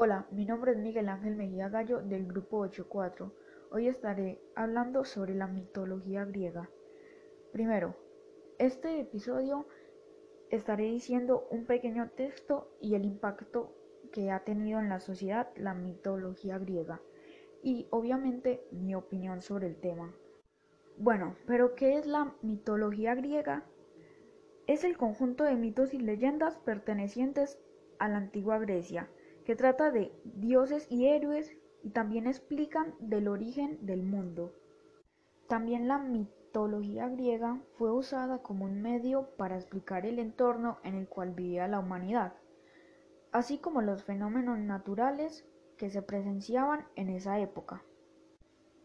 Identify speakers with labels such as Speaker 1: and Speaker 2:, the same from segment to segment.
Speaker 1: Hola, mi nombre es Miguel Ángel Mejía Gallo del grupo 84. Hoy estaré hablando sobre la mitología griega. Primero, este episodio estaré diciendo un pequeño texto y el impacto que ha tenido en la sociedad la mitología griega y obviamente mi opinión sobre el tema. Bueno, pero ¿qué es la mitología griega? Es el conjunto de mitos y leyendas pertenecientes a la antigua Grecia que trata de dioses y héroes y también explican del origen del mundo. También la mitología griega fue usada como un medio para explicar el entorno en el cual vivía la humanidad, así como los fenómenos naturales que se presenciaban en esa época.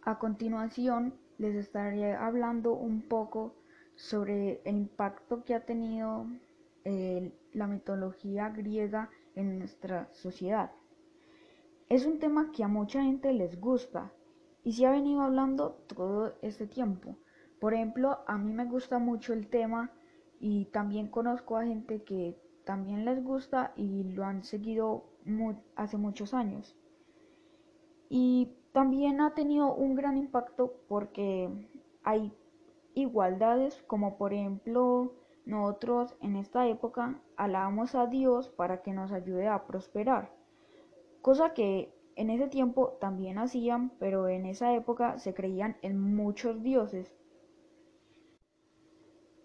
Speaker 1: A continuación les estaré hablando un poco sobre el impacto que ha tenido eh, la mitología griega en nuestra sociedad. Es un tema que a mucha gente les gusta y se ha venido hablando todo este tiempo. Por ejemplo, a mí me gusta mucho el tema y también conozco a gente que también les gusta y lo han seguido hace muchos años. Y también ha tenido un gran impacto porque hay igualdades como por ejemplo nosotros en esta época alabamos a Dios para que nos ayude a prosperar, cosa que en ese tiempo también hacían, pero en esa época se creían en muchos dioses.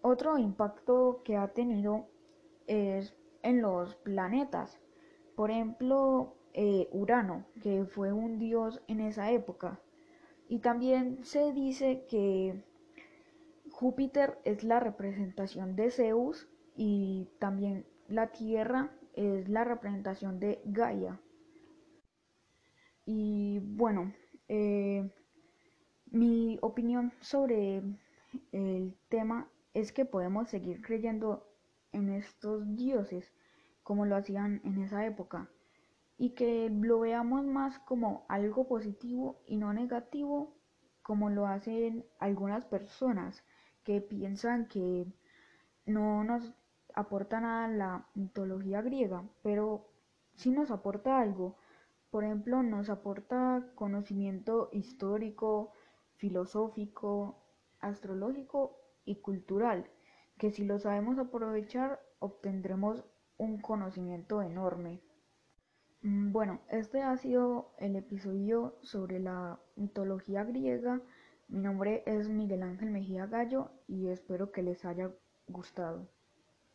Speaker 1: Otro impacto que ha tenido es en los planetas. Por ejemplo, eh, Urano, que fue un dios en esa época. Y también se dice que Júpiter es la representación de Zeus y también la Tierra es la representación de Gaia. Y bueno, eh, mi opinión sobre el tema es que podemos seguir creyendo en estos dioses como lo hacían en esa época y que lo veamos más como algo positivo y no negativo como lo hacen algunas personas que piensan que no nos aporta nada la mitología griega, pero sí nos aporta algo. Por ejemplo, nos aporta conocimiento histórico, filosófico, astrológico y cultural, que si lo sabemos aprovechar obtendremos un conocimiento enorme. Mm, bueno, este ha sido el episodio sobre la mitología griega. Mi nombre es Miguel Ángel Mejía Gallo y espero que les haya gustado.